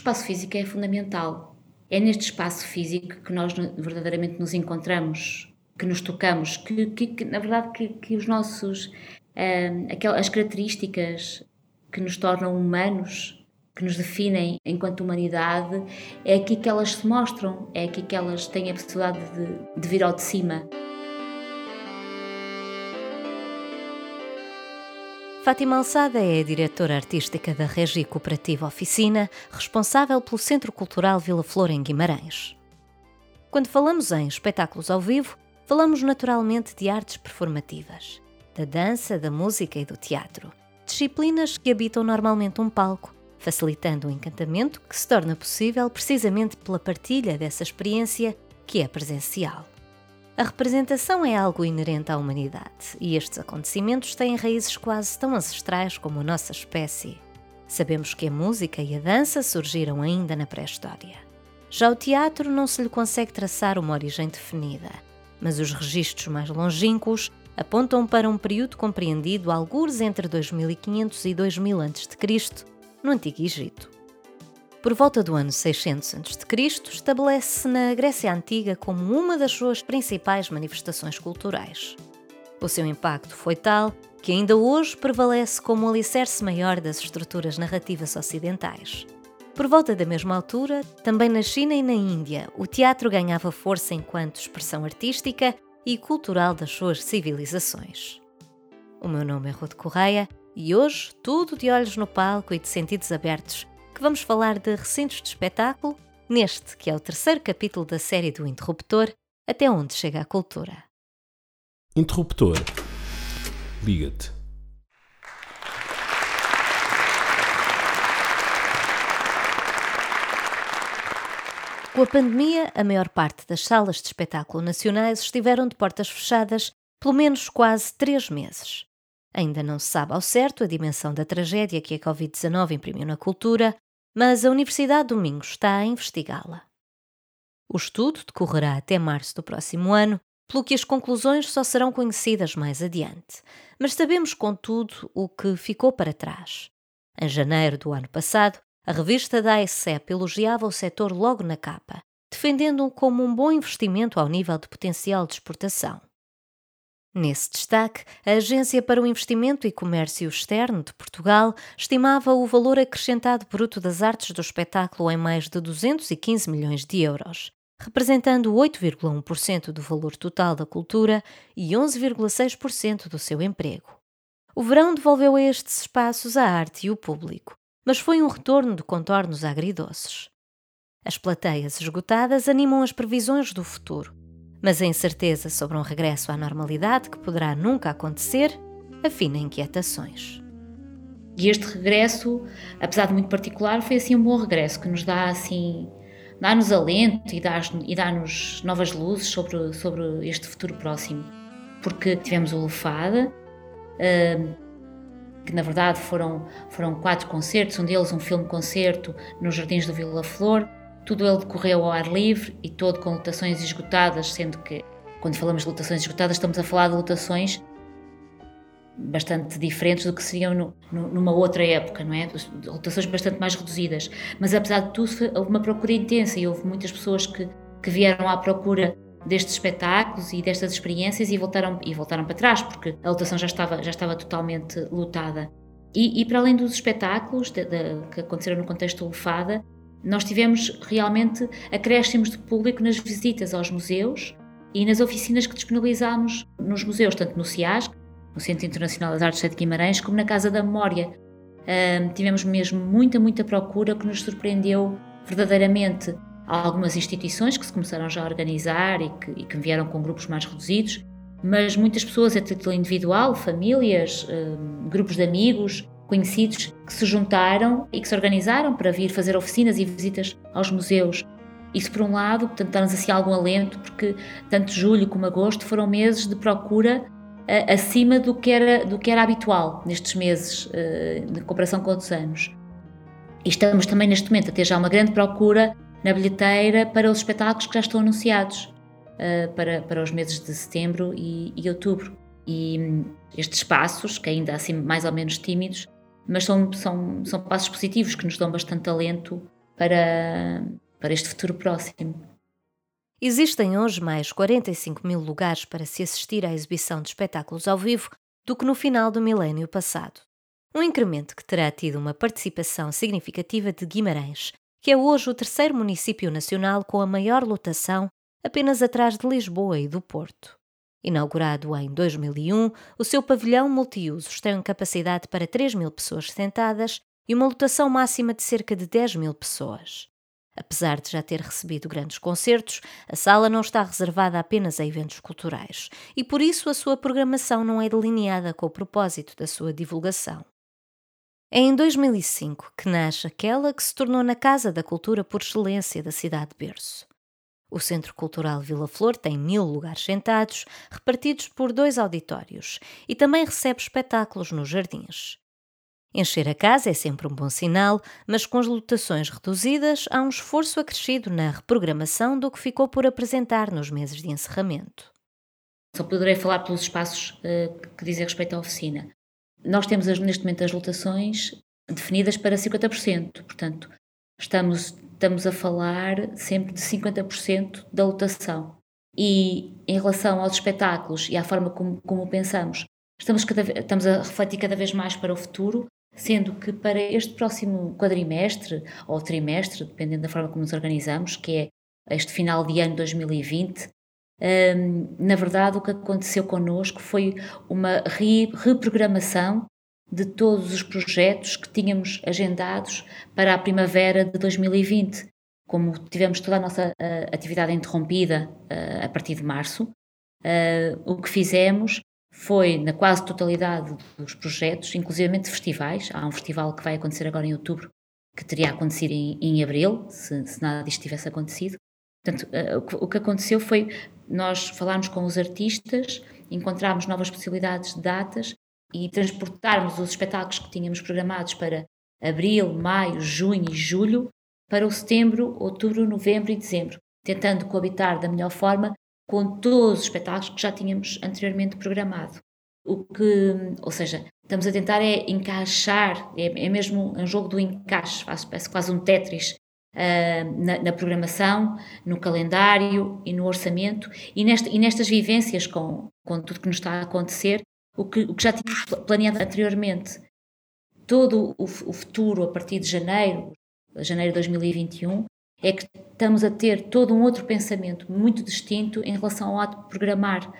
espaço físico é fundamental. É neste espaço físico que nós verdadeiramente nos encontramos, que nos tocamos, que, que, que na verdade que, que os nossos, uh, aquelas, as características que nos tornam humanos que nos definem enquanto humanidade, é aqui que elas se mostram, é aqui que elas têm a possibilidade de, de vir ao de cima. Fátima Alçada é a diretora artística da Regi Cooperativa Oficina, responsável pelo Centro Cultural Vila Flor em Guimarães. Quando falamos em espetáculos ao vivo, falamos naturalmente de artes performativas, da dança, da música e do teatro. Disciplinas que habitam normalmente um palco facilitando o encantamento que se torna possível precisamente pela partilha dessa experiência que é presencial. A representação é algo inerente à humanidade e estes acontecimentos têm raízes quase tão ancestrais como a nossa espécie. Sabemos que a música e a dança surgiram ainda na pré-história. Já o teatro não se lhe consegue traçar uma origem definida, mas os registros mais longínquos apontam para um período compreendido algures entre 2500 e 2000 a.C., no Antigo Egito. Por volta do ano 600 a.C., estabelece-se na Grécia Antiga como uma das suas principais manifestações culturais. O seu impacto foi tal que ainda hoje prevalece como o alicerce maior das estruturas narrativas ocidentais. Por volta da mesma altura, também na China e na Índia, o teatro ganhava força enquanto expressão artística e cultural das suas civilizações. O meu nome é Ruth Correia e hoje, tudo de olhos no palco e de sentidos abertos, que vamos falar de recintos de espetáculo, neste que é o terceiro capítulo da série do Interruptor, até onde chega a cultura. Interruptor. Liga-te. Com a pandemia, a maior parte das salas de espetáculo nacionais estiveram de portas fechadas pelo menos quase três meses. Ainda não se sabe ao certo a dimensão da tragédia que a Covid-19 imprimiu na cultura, mas a Universidade do Minho está a investigá-la. O estudo decorrerá até março do próximo ano, pelo que as conclusões só serão conhecidas mais adiante. Mas sabemos, contudo, o que ficou para trás. Em janeiro do ano passado, a revista da AECEP elogiava o setor logo na capa, defendendo-o como um bom investimento ao nível de potencial de exportação. Nesse destaque, a Agência para o Investimento e Comércio Externo de Portugal estimava o valor acrescentado bruto das artes do espetáculo em mais de 215 milhões de euros, representando 8,1% do valor total da cultura e 11,6% do seu emprego. O verão devolveu a estes espaços a arte e o público, mas foi um retorno de contornos agridoces. As plateias esgotadas animam as previsões do futuro mas a incerteza sobre um regresso à normalidade que poderá nunca acontecer afina inquietações. E este regresso, apesar de muito particular, foi assim um bom regresso que nos dá assim dá-nos alento e dá-nos novas luzes sobre, sobre este futuro próximo. Porque tivemos o Lufada, hum, que na verdade foram, foram quatro concertos, um deles um filme-concerto nos Jardins do Vila Flor, tudo ele decorreu ao ar livre e todo com lotações esgotadas, sendo que, quando falamos de lotações esgotadas, estamos a falar de lotações bastante diferentes do que seriam no, no, numa outra época, não é? Lotações bastante mais reduzidas. Mas apesar de tudo, houve uma procura intensa e houve muitas pessoas que, que vieram à procura destes espetáculos e destas experiências e voltaram, e voltaram para trás, porque a lotação já estava, já estava totalmente lotada. E, e para além dos espetáculos de, de, que aconteceram no contexto Lufada, nós tivemos realmente acréscimos de público nas visitas aos museus e nas oficinas que disponibilizámos nos museus, tanto no CIASC, no Centro Internacional das Artes de Guimarães, como na Casa da Memória. Uh, tivemos mesmo muita, muita procura que nos surpreendeu verdadeiramente. Há algumas instituições que se começaram já a organizar e que, e que vieram com grupos mais reduzidos, mas muitas pessoas a título individual, famílias, uh, grupos de amigos, conhecidos que se juntaram e que se organizaram para vir fazer oficinas e visitas aos museus. Isso, por um lado, portanto, dá-nos assim algum alento, porque tanto julho como agosto foram meses de procura uh, acima do que, era, do que era habitual nestes meses, uh, comparação com outros anos. E estamos também neste momento a ter já uma grande procura na bilheteira para os espetáculos que já estão anunciados uh, para, para os meses de setembro e, e outubro. E hum, estes passos, que ainda assim mais ou menos tímidos, mas são, são, são passos positivos que nos dão bastante talento para, para este futuro próximo. Existem hoje mais 45 mil lugares para se assistir à exibição de espetáculos ao vivo do que no final do milénio passado. Um incremento que terá tido uma participação significativa de Guimarães, que é hoje o terceiro município nacional com a maior lotação, apenas atrás de Lisboa e do Porto. Inaugurado em 2001, o seu pavilhão multiusos tem capacidade para 3 mil pessoas sentadas e uma lotação máxima de cerca de 10 mil pessoas. Apesar de já ter recebido grandes concertos, a sala não está reservada apenas a eventos culturais e por isso a sua programação não é delineada com o propósito da sua divulgação. É em 2005 que nasce aquela que se tornou na Casa da Cultura por excelência da cidade de Berço. O Centro Cultural Vila Flor tem mil lugares sentados, repartidos por dois auditórios, e também recebe espetáculos nos jardins. Encher a casa é sempre um bom sinal, mas com as lotações reduzidas, há um esforço acrescido na reprogramação do que ficou por apresentar nos meses de encerramento. Só poderei falar pelos espaços uh, que dizem respeito à oficina. Nós temos neste momento as lotações definidas para 50%, portanto, estamos, estamos a falar sempre de 50% da lotação. E em relação aos espetáculos e à forma como, como pensamos, estamos, cada, estamos a refletir cada vez mais para o futuro sendo que para este próximo quadrimestre ou trimestre, dependendo da forma como nos organizamos, que é este final de ano 2020, um, na verdade o que aconteceu connosco foi uma re reprogramação de todos os projetos que tínhamos agendados para a primavera de 2020. Como tivemos toda a nossa uh, atividade interrompida uh, a partir de março, uh, o que fizemos foi na quase totalidade dos projetos, inclusive festivais. Há um festival que vai acontecer agora em outubro, que teria acontecido em, em abril, se, se, nada disto tivesse acontecido. Portanto, o, que, aconteceu foi nós falarmos com os artistas, encontrarmos novas possibilidades de datas e transportarmos os espetáculos que tínhamos programados para abril, maio, junho e julho para o setembro, outubro, novembro e dezembro, tentando coabitar da melhor forma com todos os espetáculos que já tínhamos anteriormente programado. O que, ou seja, estamos a tentar é encaixar, é, é mesmo um jogo do encaixe, parece quase um Tetris uh, na, na, programação, no calendário e no orçamento e, e nestas vivências com, com tudo que nos está a acontecer, o que, o que já tínhamos planeado anteriormente. Todo o, o futuro, a partir de janeiro, janeiro de 2021, é que estamos a ter todo um outro pensamento muito distinto em relação ao ato de programar,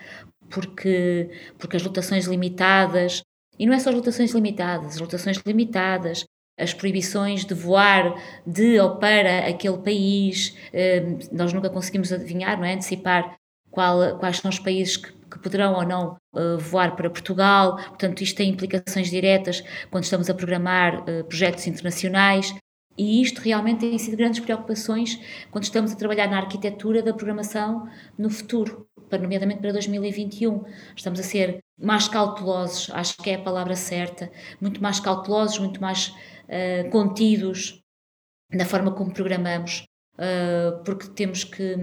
porque, porque as lotações limitadas, e não é só as lotações limitadas, as lotações limitadas, as proibições de voar de ou para aquele país, eh, nós nunca conseguimos adivinhar, não é? Antecipar qual, quais são os países que, que poderão ou não uh, voar para Portugal, portanto, isto tem implicações diretas quando estamos a programar uh, projetos internacionais. E isto realmente tem sido grandes preocupações quando estamos a trabalhar na arquitetura da programação no futuro, nomeadamente para 2021. Estamos a ser mais cautelosos, acho que é a palavra certa, muito mais cautelosos, muito mais uh, contidos na forma como programamos, porque temos que,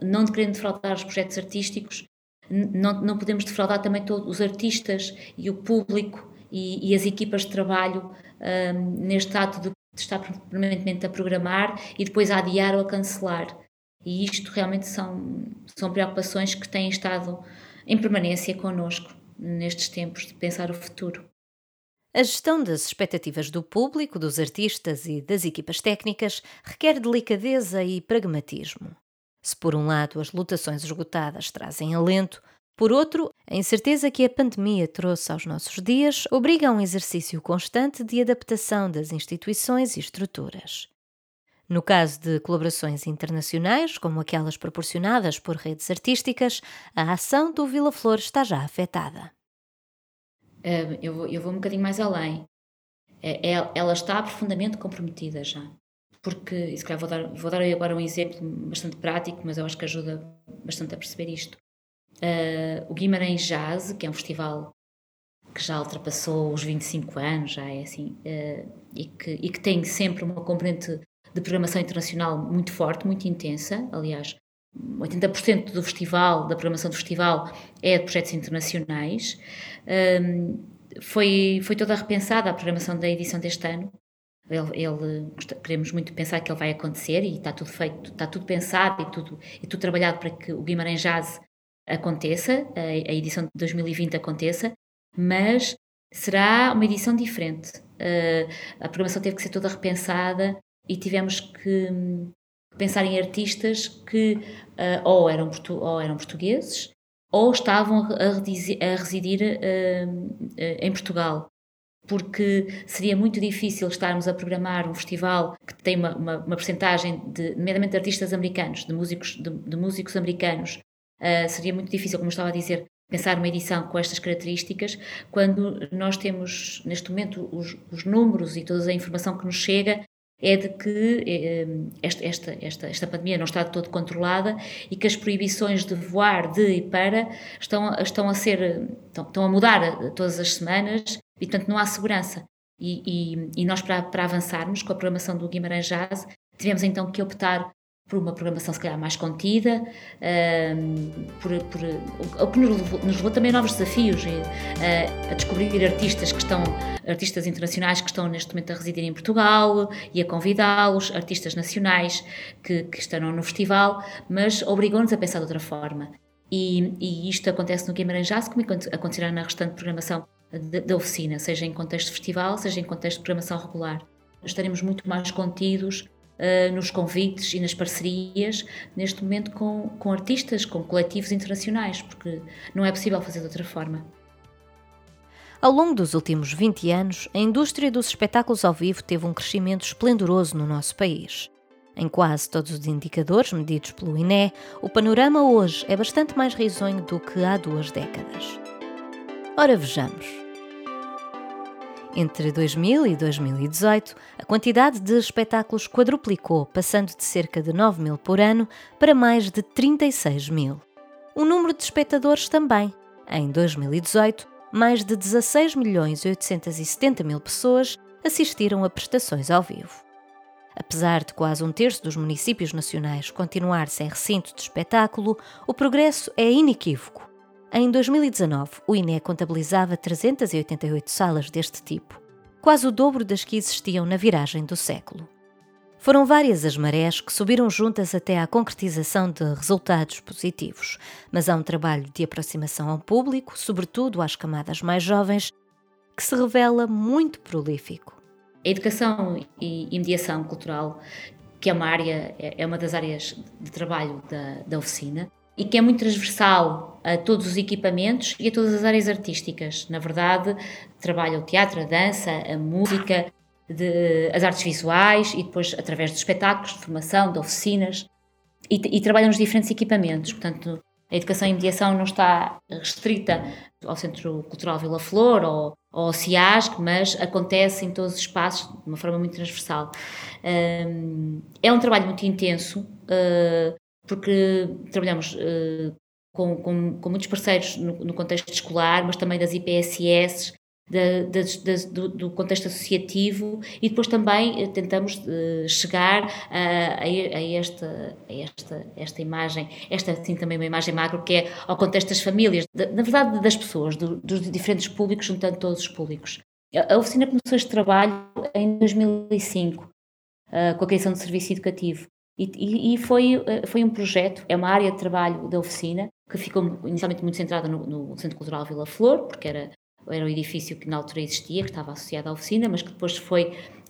não querendo defraudar os projetos artísticos, não, não podemos defraudar também todos os artistas e o público e, e as equipas de trabalho uh, neste ato de estar permanentemente a programar e depois a adiar ou a cancelar. E isto realmente são, são preocupações que têm estado em permanência connosco nestes tempos de pensar o futuro. A gestão das expectativas do público, dos artistas e das equipas técnicas requer delicadeza e pragmatismo. Se, por um lado, as lotações esgotadas trazem alento, por outro, a incerteza que a pandemia trouxe aos nossos dias obriga a um exercício constante de adaptação das instituições e estruturas. No caso de colaborações internacionais, como aquelas proporcionadas por redes artísticas, a ação do Vila Flor está já afetada. Eu, vou, eu vou um bocadinho mais além. É, é, ela está profundamente comprometida já. Porque, e se calhar vou dar, vou dar agora um exemplo bastante prático, mas eu acho que ajuda bastante a perceber isto. Uh, o Guimarães Jazz, que é um festival que já ultrapassou os 25 anos, já é assim, uh, e, que, e que tem sempre uma componente de programação internacional muito forte, muito intensa. Aliás, 80% do festival, da programação do festival, é de projetos internacionais. Um, foi, foi toda repensada a programação da edição deste ano, Ele, ele, queremos muito pensar que ele vai acontecer e está tudo feito, está tudo pensado e tudo, e tudo trabalhado para que o Guimarães Jazz aconteça, a, a edição de 2020 aconteça, mas será uma edição diferente. Uh, a programação teve que ser toda repensada e tivemos que pensar em artistas que uh, ou, eram ou eram portugueses ou estavam a, a residir uh, em Portugal porque seria muito difícil estarmos a programar um festival que tem uma, uma, uma percentagem de, nomeadamente de artistas americanos, de músicos, de, de músicos americanos. Uh, seria muito difícil, como estava a dizer, pensar uma edição com estas características, quando nós temos, neste momento, os, os números e toda a informação que nos chega é de que eh, esta, esta, esta, esta pandemia não está de todo controlada e que as proibições de voar de e para estão, estão a ser estão, estão a mudar todas as semanas e, portanto, não há segurança. E, e, e nós, para, para, avançarmos com a programação do Guimarães Jazz, tivemos então que optar por uma programação, se calhar, mais contida, por, por, o que nos levou, nos levou, também a novos desafios, a, a, descobrir artistas que estão, artistas internacionais que estão neste momento a residir em Portugal e a convidá-los, artistas nacionais que, que estarão no festival, mas obrigou-nos a pensar de outra forma. E, e isto acontece no Guimarães Jazz, como acontecerá na restante programação da oficina, seja em contexto de festival, seja em contexto de programação regular. Estaremos muito mais contidos uh, nos convites e nas parcerias, neste momento com, com artistas, com coletivos internacionais, porque não é possível fazer de outra forma. Ao longo dos últimos 20 anos, a indústria dos espetáculos ao vivo teve um crescimento esplendoroso no nosso país. Em quase todos os indicadores medidos pelo INE, o panorama hoje é bastante mais risonho do que há duas décadas. Ora, vejamos. Entre 2000 e 2018, a quantidade de espetáculos quadruplicou, passando de cerca de 9 mil por ano para mais de 36 mil. O número de espectadores também. Em 2018, mais de 16 milhões e 870 mil pessoas assistiram a prestações ao vivo. Apesar de quase um terço dos municípios nacionais continuar sem recinto de espetáculo, o progresso é inequívoco em 2019, o INE contabilizava 388 salas deste tipo, quase o dobro das que existiam na viragem do século. Foram várias as marés que subiram juntas até à concretização de resultados positivos, mas há um trabalho de aproximação ao público, sobretudo às camadas mais jovens, que se revela muito prolífico. A educação e mediação cultural, que é uma área, é uma das áreas de trabalho da, da oficina, e que é muito transversal a todos os equipamentos e a todas as áreas artísticas. Na verdade, trabalha o teatro, a dança, a música, de, as artes visuais e depois através de espetáculos, de formação, de oficinas e, e trabalha nos diferentes equipamentos. Portanto, a educação e mediação não está restrita ao Centro Cultural Vila Flor ou, ou ao CIASC, mas acontece em todos os espaços de uma forma muito transversal. é um trabalho muito intenso, ah, porque trabalhamos uh, com, com, com, muitos parceiros no, no, contexto escolar, mas também das IPSS, da, do, do, contexto associativo e depois também uh, tentamos uh, chegar a, a, esta, a esta, esta imagem, esta sim também uma imagem macro, que é ao contexto das famílias, de, na verdade das pessoas, do, dos diferentes públicos, juntando todos os públicos. A oficina começou este trabalho em 2005, com a criação do serviço educativo. E, e, foi, eh, foi um projeto, é uma área de trabalho da oficina, que ficou inicialmente muito centrada no, no Centro Cultural Vila Flor, porque era, era o edifício que na altura existia, que estava associado à oficina, mas que depois foi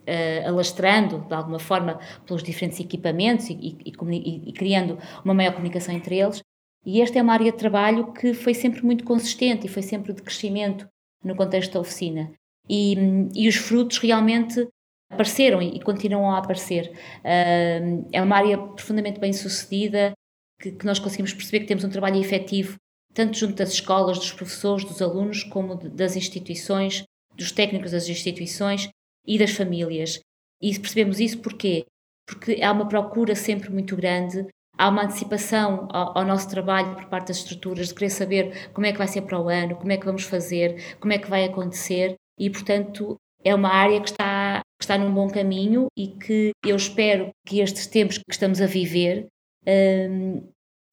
uh, alastrando, de alguma forma, pelos diferentes equipamentos e, e, e, e, criando uma maior comunicação entre eles. E esta é uma área de trabalho que foi sempre muito consistente e foi sempre de crescimento no contexto da oficina. E, e os frutos realmente apareceram e continuam a aparecer. É uma área profundamente bem sucedida, que, nós conseguimos perceber que temos um trabalho efetivo, tanto junto das escolas, dos professores, dos alunos, como das instituições, dos técnicos das instituições e das famílias. E percebemos isso porquê? Porque há uma procura sempre muito grande, há uma antecipação ao, ao, nosso trabalho por parte das estruturas, de querer saber como é que vai ser para o ano, como é que vamos fazer, como é que vai acontecer, e portanto é uma área que está que está num bom caminho e que eu espero que estes tempos que estamos a viver um,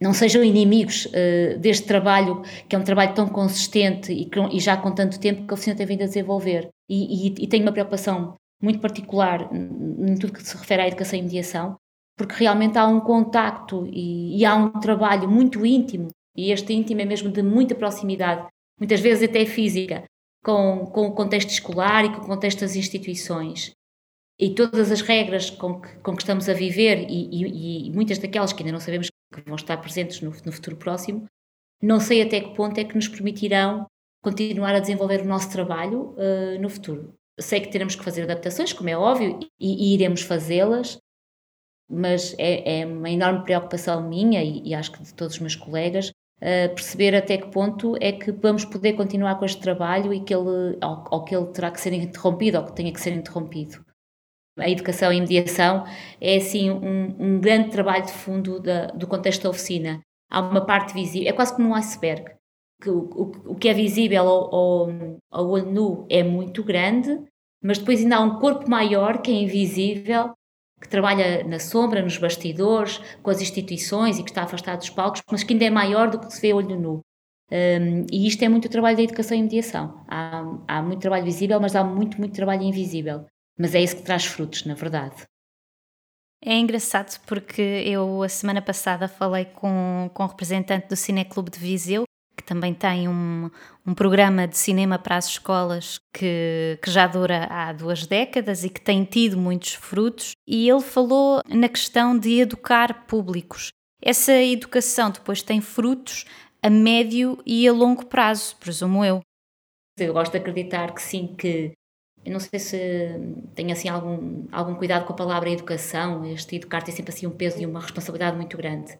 não sejam inimigos uh, deste trabalho, que é um trabalho tão consistente e, e, já com tanto tempo que a oficina tem vindo a desenvolver. E, e, e tenho uma preocupação muito particular em tudo que se refere à educação e mediação, porque realmente há um contacto e, e há um trabalho muito íntimo, e este íntimo é mesmo de muita proximidade, muitas vezes até física, com, com o contexto escolar e com o contexto das instituições. E todas as regras com que, com que estamos a viver, e, e, e, muitas daquelas que ainda não sabemos que vão estar presentes no, no futuro próximo, não sei até que ponto é que nos permitirão continuar a desenvolver o nosso trabalho uh, no futuro. Sei que teremos que fazer adaptações, como é óbvio, e, e iremos fazê-las, mas é, é, uma enorme preocupação minha e, e, acho que de todos os meus colegas perceber até que ponto é que vamos poder continuar com este trabalho e que ele, ou, ou, que ele terá que ser interrompido ou que tenha que ser interrompido. A educação e mediação é assim um, um grande trabalho de fundo da, do contexto da oficina. Há uma parte visível, é quase como um iceberg. Que o, o, o que é visível ao, ao, ao olho nu é muito grande, mas depois ainda há um corpo maior que é invisível que trabalha na sombra, nos bastidores, com as instituições e que está afastado dos palcos, mas que ainda é maior do que se vê olho nu. Um, e isto é muito trabalho da educação e mediação. Há, há muito trabalho visível, mas há muito, muito trabalho invisível. Mas é isso que traz frutos, na verdade. É engraçado porque eu, a semana passada, falei com, com um representante do Cineclube de Viseu que também tem um, um programa de cinema para as escolas que, que já dura há duas décadas e que tem tido muitos frutos, e ele falou na questão de educar públicos. Essa educação depois tem frutos a médio e a longo prazo, presumo eu. Eu gosto de acreditar que sim, que eu não sei se tenho assim algum, algum cuidado com a palavra educação, este educar tem sempre assim um peso e uma responsabilidade muito grande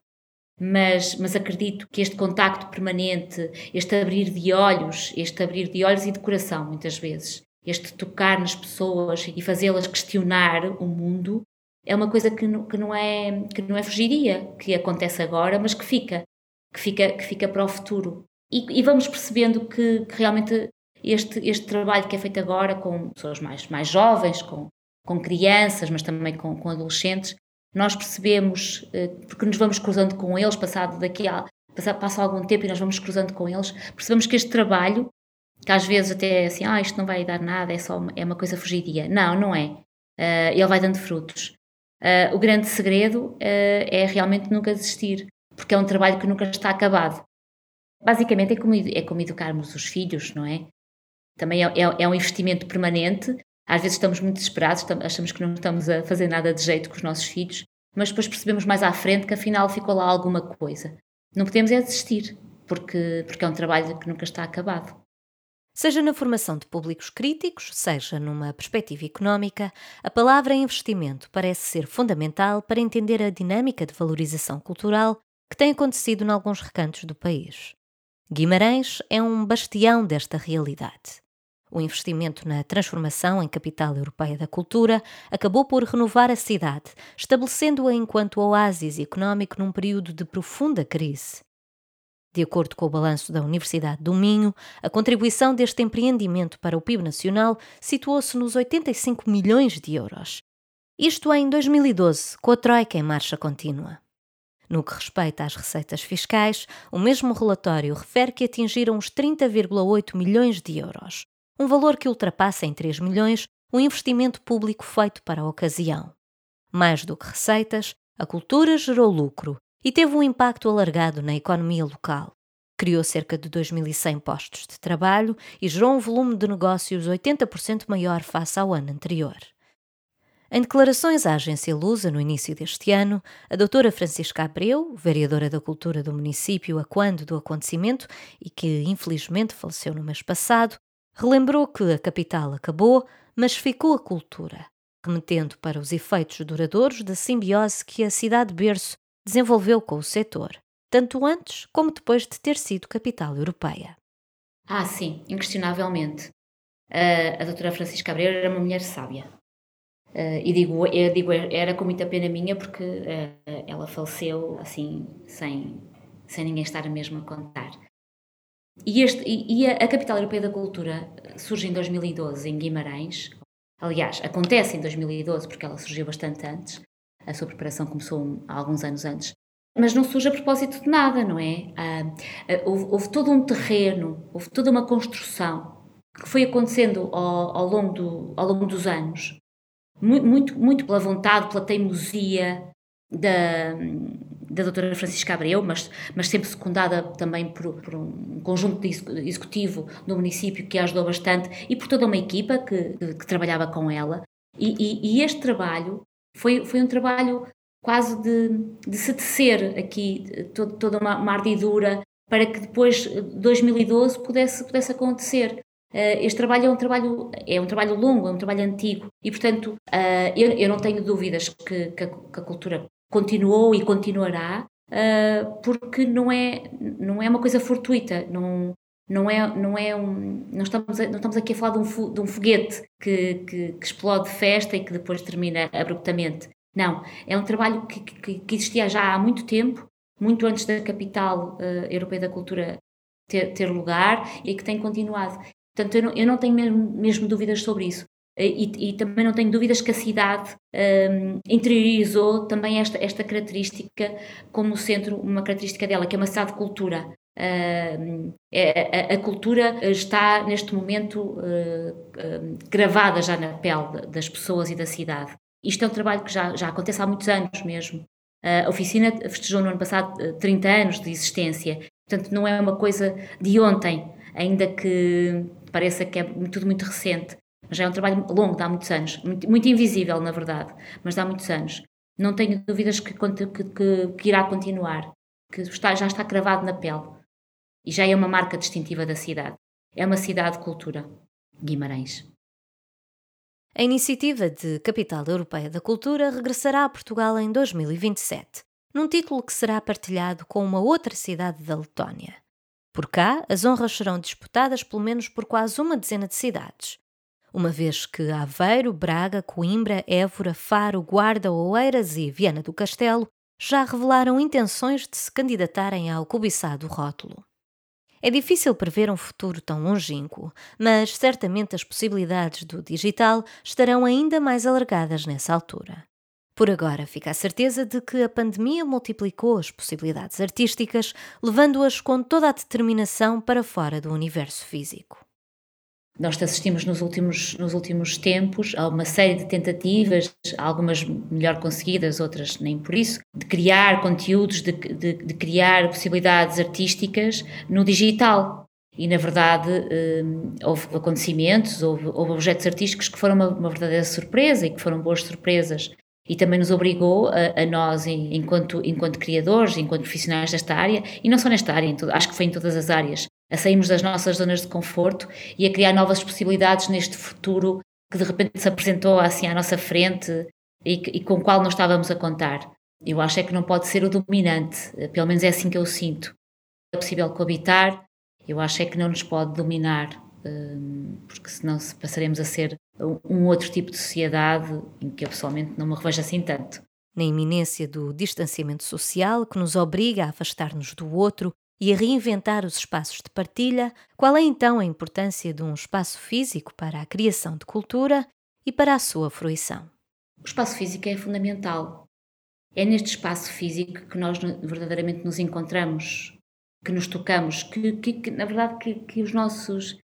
mas, mas acredito que este contacto permanente, este abrir de olhos, este abrir de olhos e de coração, muitas vezes, este tocar nas pessoas e fazê-las questionar o mundo, é uma coisa que não, que não é que não é fugiria, que acontece agora, mas que fica, que fica, que fica para o futuro. E, e vamos percebendo que, que, realmente este, este trabalho que é feito agora com pessoas mais, mais jovens, com, com crianças, mas também com, com adolescentes, nós percebemos, eh, porque nos vamos cruzando com eles, passado daqui a passa algum tempo e nós vamos cruzando com eles, percebemos que este trabalho, que às vezes até é assim, ah, isto não vai dar nada, é só uma, é uma coisa fugidia. Não, não é. Uh, ele vai dando frutos. Uh, o grande segredo uh, é realmente nunca desistir, porque é um trabalho que nunca está acabado. Basicamente é como, é como educarmos os filhos, não é? Também é, é, é um investimento permanente às vezes estamos muito desesperados, achamos que não estamos a fazer nada de jeito com os nossos filhos, mas depois percebemos mais à frente que afinal ficou lá alguma coisa. Não podemos é desistir, porque, porque é um trabalho que nunca está acabado. Seja na formação de públicos críticos, seja numa perspectiva económica, a palavra investimento parece ser fundamental para entender a dinâmica de valorização cultural que tem acontecido em alguns recantos do país. Guimarães é um bastião desta realidade. O investimento na transformação em capital europeia da cultura acabou por renovar a cidade, estabelecendo-a enquanto oásis económico num período de profunda crise. De acordo com o balanço da Universidade do Minho, a contribuição deste empreendimento para o PIB nacional situou-se nos 85 milhões de euros. Isto em 2012, com a Troika em marcha contínua. No que respeita às receitas fiscais, o mesmo relatório refere que atingiram os 30,8 milhões de euros, um valor que ultrapassa em 3 milhões o investimento público feito para a ocasião. Mais do que receitas, a cultura gerou lucro e teve um impacto alargado na economia local. Criou cerca de 2.100 postos de trabalho e gerou um volume de negócios 80% maior face ao ano anterior. Em declarações à agência Lusa no início deste ano, a doutora Francisca Abreu, vereadora da Cultura do município a quando do acontecimento e que infelizmente faleceu no mês passado, Relembrou que a capital acabou, mas ficou a cultura, remetendo para os efeitos duradouros da simbiose que a cidade berço desenvolveu com o setor, tanto antes como depois de ter sido capital europeia. Ah, sim, inquestionavelmente. Uh, a doutora Francisca Abreu era uma mulher sábia. Uh, e digo, eu digo, era com muita pena minha porque uh, ela faleceu assim, sem, sem ninguém estar mesmo a contar. E, este, e a, a, Capital Europeia da Cultura surge em 2012 em Guimarães. Aliás, acontece em 2012 porque ela surgiu bastante antes. A sua preparação começou há alguns anos antes. Mas não surge a propósito de nada, não é? Ah, ah, houve, houve, todo um terreno, houve toda uma construção que foi acontecendo ao, ao, longo, do, ao longo dos anos muito, muito, muito pela vontade, pela teimosia da, da doutora Francisca Abreu, mas, mas sempre secundada também por, por um conjunto de executivo do município que a ajudou bastante e por toda uma equipa que, que, que trabalhava com ela. E, e, e, este trabalho foi, foi um trabalho quase de, de se tecer aqui todo, toda uma, uma ardidura para que depois, 2012, pudesse, pudesse acontecer. Uh, este trabalho é um trabalho, é um trabalho longo, é um trabalho antigo e, portanto, eu, eu, não tenho dúvidas que, que, a, cultura continuou e continuará, uh, porque não é, não é uma coisa fortuita, não, não é, não é um, não estamos, a, não estamos aqui a falar de um, de um foguete que, que, que, explode festa e que depois termina abruptamente. Não, é um trabalho que, que, que existia já há muito tempo, muito antes da capital uh, europeia da cultura ter, ter, lugar e que tem continuado. Portanto, eu não, eu não tenho mesmo, mesmo, dúvidas sobre isso. Eh, e, e, também não tenho dúvidas que a cidade um, ehm, interiorizou também esta, esta característica como centro, uma característica dela, que é uma cidade de cultura. Uh, a, a, cultura está neste momento uh, uh, gravada já na pele das pessoas e da cidade. Isto é um trabalho que já, já acontece há muitos anos mesmo. A oficina festejou no ano passado 30 anos de existência, portanto não é uma coisa de ontem, ainda que pareça que é tudo muito recente. Já é um trabalho longo, de há muitos anos, muito, muito invisível na verdade, mas de há muitos anos. Não tenho dúvidas que, que, que, que irá continuar, que está, já está cravado na pele e já é uma marca distintiva da cidade. É uma cidade de cultura. Guimarães. A iniciativa de Capital Europeia da Cultura regressará a Portugal em 2027, num título que será partilhado com uma outra cidade da Letónia. Por cá, as honras serão disputadas pelo menos por quase uma dezena de cidades, uma vez que Aveiro, Braga, Coimbra, Évora, Faro, Guarda, Oeiras e Viana do Castelo já revelaram intenções de se candidatarem ao cobiçado rótulo. É difícil prever um futuro tão longínquo, mas certamente as possibilidades do digital estarão ainda mais alargadas nessa altura. Por agora, fica a certeza de que a pandemia multiplicou as possibilidades artísticas, levando-as com toda a determinação para fora do universo físico. Nós assistimos nos últimos, nos últimos tempos a uma série de tentativas, algumas melhor conseguidas, outras nem por isso, de criar conteúdos, de, de, de criar possibilidades artísticas no digital. E, na verdade, hum, houve acontecimentos, houve, houve objetos artísticos que foram uma, uma, verdadeira surpresa e que foram boas surpresas. E também nos obrigou a, a nós, enquanto, enquanto criadores, enquanto profissionais desta área, e não só nesta área, acho que foi em todas as áreas, a sairmos das nossas zonas de conforto e a criar novas possibilidades neste futuro que de repente se apresentou assim à nossa frente e, e com o qual não estávamos a contar. Eu acho é que não pode ser o dominante, pelo menos é assim que eu sinto. É possível coabitar, eu acho é que não nos pode dominar, hum, porque senão passaremos a ser um outro tipo de sociedade em que eu pessoalmente não me revejo assim tanto. Na iminência do distanciamento social que nos obriga a afastar-nos do outro e a reinventar os espaços de partilha, qual é então a importância de um espaço físico para a criação de cultura e para a sua fruição? O espaço físico é fundamental. É neste espaço físico que nós verdadeiramente nos encontramos, que nos tocamos, que, que, que na verdade que, que os nossos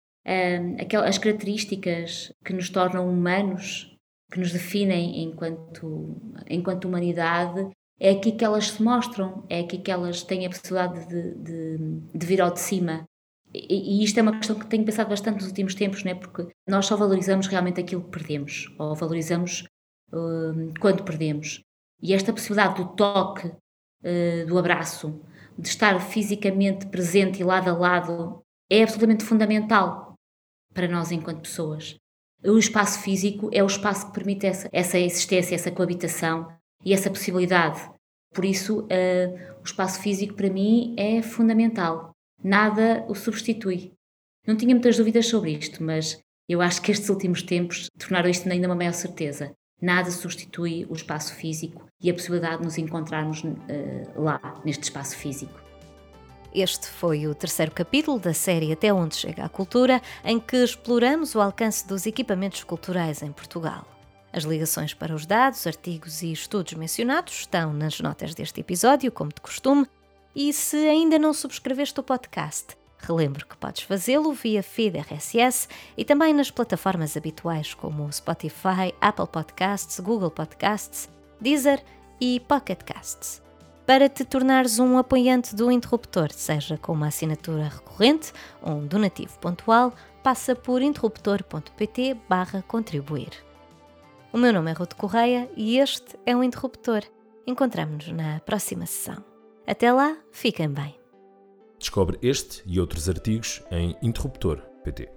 aquelas, as características que nos tornam humanos, que nos definem enquanto, enquanto humanidade, é aqui que elas se mostram, é aqui que elas têm a possibilidade de, de, de vir ao de cima. E, e, isto é uma questão que tenho pensado bastante nos últimos tempos, não é? porque nós só valorizamos realmente aquilo que perdemos, ou valorizamos uh, quando perdemos. E esta possibilidade do toque, uh, do abraço, de estar fisicamente presente e lado a lado, é absolutamente fundamental para nós enquanto pessoas. O espaço físico é o espaço que permite essa, essa existência, essa coabitação, e essa possibilidade. Por isso, uh, o espaço físico para mim é fundamental. Nada o substitui. Não tinha muitas dúvidas sobre isto, mas eu acho que estes últimos tempos tornaram isto ainda uma maior certeza. Nada substitui o espaço físico e a possibilidade de nos encontrarmos uh, lá, neste espaço físico. Este foi o terceiro capítulo da série Até Onde Chega a Cultura, em que exploramos o alcance dos equipamentos culturais em Portugal. As ligações para os dados, artigos e estudos mencionados estão nas notas deste episódio, como de costume. E se ainda não subscreveste o podcast, Relembro que podes fazê-lo via feed RSS e também nas plataformas habituais como Spotify, Apple Podcasts, Google Podcasts, Deezer e Pocket Casts. Para te tornares um apoiante do Interruptor, seja com uma assinatura recorrente ou um donativo pontual, passa por interruptor.pt barra contribuir. O meu nome é Ruth Correia e este é o Interruptor. Encontramos-nos na próxima sessão. Até lá, fiquem bem. Descobre este e outros artigos em interruptor.pt.